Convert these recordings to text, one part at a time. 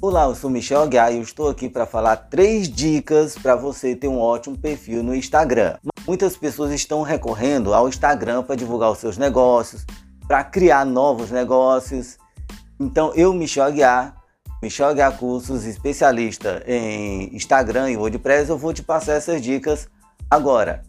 Olá, eu sou Michel Aguiar e eu estou aqui para falar três dicas para você ter um ótimo perfil no Instagram. Muitas pessoas estão recorrendo ao Instagram para divulgar os seus negócios, para criar novos negócios. Então, eu, Michel Aguiar, Michel Aguiar Cursos, especialista em Instagram e WordPress, eu vou te passar essas dicas agora.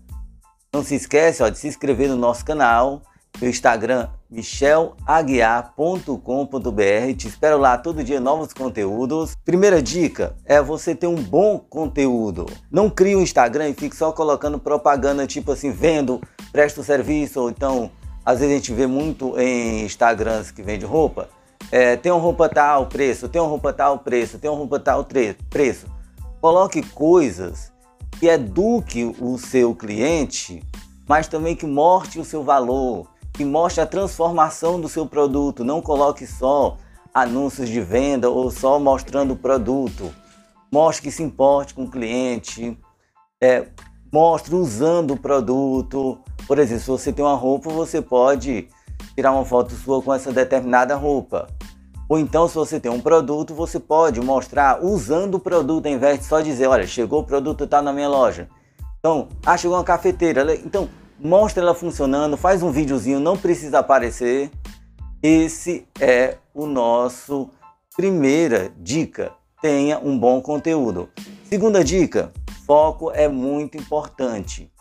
Não se esquece ó, de se inscrever no nosso canal, meu Instagram michelaguiar.com.br. Te espero lá todo dia novos conteúdos. Primeira dica é você ter um bom conteúdo. Não crie um Instagram e fique só colocando propaganda tipo assim, vendo, presta o serviço, ou então, às vezes a gente vê muito em Instagrams que vende roupa. É, tem uma roupa tal preço, tem uma roupa tal preço, tem uma roupa tal preço. Coloque coisas que eduque o seu cliente, mas também que mostre o seu valor que mostre a transformação do seu produto. Não coloque só anúncios de venda ou só mostrando o produto. Mostre que se importe com o cliente. É, mostre usando o produto. Por exemplo, se você tem uma roupa, você pode tirar uma foto sua com essa determinada roupa. Ou então, se você tem um produto, você pode mostrar usando o produto, ao invés de só dizer, olha, chegou o produto, está na minha loja. Então, ah, chegou uma cafeteira. Então, mostra ela funcionando, faz um videozinho, não precisa aparecer. Esse é o nosso primeira dica. Tenha um bom conteúdo. Segunda dica, foco é muito importante.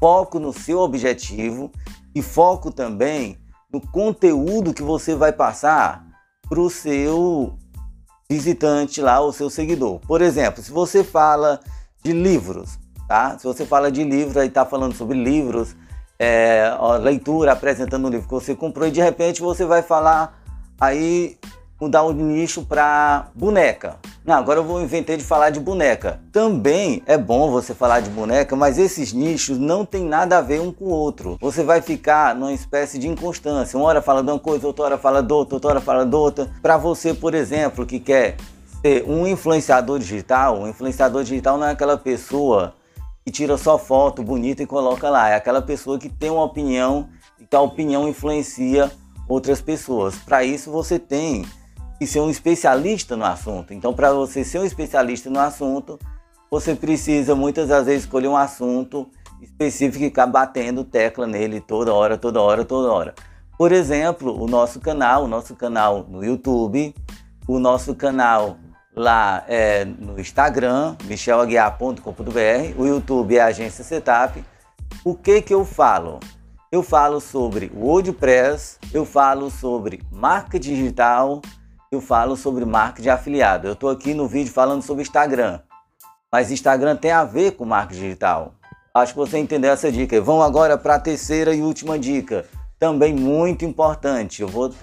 Foco no seu objetivo e foco também no conteúdo que você vai passar para o seu visitante lá, o seu seguidor. Por exemplo, se você fala de livros, tá? Se você fala de livro, aí está falando sobre livros, é, ó, leitura, apresentando um livro que você comprou e de repente você vai falar aí mudar o nicho para boneca. Não, agora eu vou inventar de falar de boneca. Também é bom você falar de boneca, mas esses nichos não tem nada a ver um com o outro. Você vai ficar numa espécie de inconstância. Uma hora fala de uma coisa, outra hora fala de outra, outra hora fala de outra. Para você, por exemplo, que quer ser um influenciador digital, um influenciador digital não é aquela pessoa e tira só foto bonita e coloca lá. É aquela pessoa que tem uma opinião e que a opinião influencia outras pessoas. Para isso você tem que ser um especialista no assunto. Então, para você ser um especialista no assunto, você precisa muitas das vezes escolher um assunto específico e ficar batendo tecla nele toda hora, toda hora, toda hora. Por exemplo, o nosso canal, o nosso canal no YouTube, o nosso canal lá é, no Instagram, michelaguiar.com.br, o YouTube é a Agência Setup. O que que eu falo? Eu falo sobre WordPress, eu falo sobre marca digital, eu falo sobre marca de afiliado. Eu estou aqui no vídeo falando sobre Instagram, mas Instagram tem a ver com marca digital. Acho que você entendeu essa dica. Vamos agora para a terceira e última dica, também muito importante. Eu vou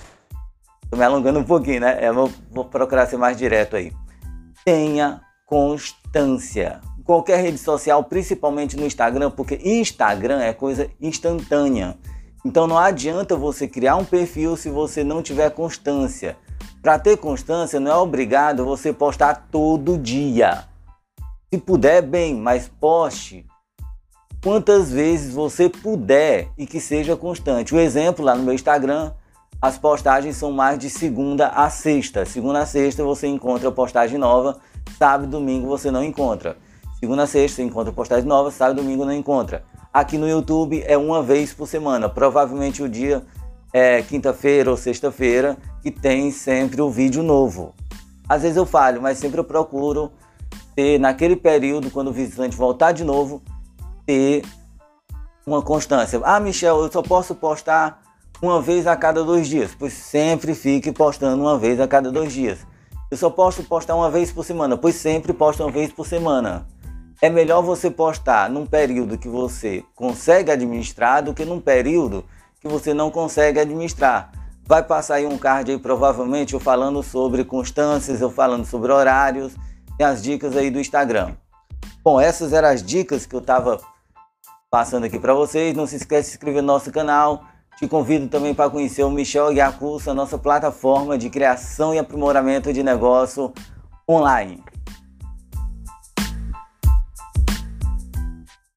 Tô me alongando um pouquinho, né? Eu vou, vou procurar ser mais direto aí tenha constância. Qualquer rede social, principalmente no Instagram, porque Instagram é coisa instantânea. Então não adianta você criar um perfil se você não tiver constância. Para ter constância, não é obrigado você postar todo dia. Se puder, bem, mas poste quantas vezes você puder e que seja constante. O exemplo lá no meu Instagram as postagens são mais de segunda a sexta. Segunda a sexta você encontra postagem nova, sábado e domingo você não encontra. Segunda a sexta você encontra postagem nova, sábado e domingo não encontra. Aqui no YouTube é uma vez por semana. Provavelmente o dia é quinta-feira ou sexta-feira que tem sempre o vídeo novo. Às vezes eu falho, mas sempre eu procuro ter naquele período, quando o visitante voltar de novo, ter uma constância. Ah, Michel, eu só posso postar uma vez a cada dois dias, pois sempre fique postando uma vez a cada dois dias. Eu só posso postar uma vez por semana, pois sempre posto uma vez por semana. É melhor você postar num período que você consegue administrar do que num período que você não consegue administrar. Vai passar aí um card aí provavelmente eu falando sobre constâncias, eu falando sobre horários e as dicas aí do Instagram. Bom, essas eram as dicas que eu estava passando aqui para vocês. Não se esqueça de se inscrever no nosso canal te convido também para conhecer o Michel Aguiar Curso, a nossa plataforma de criação e aprimoramento de negócio online.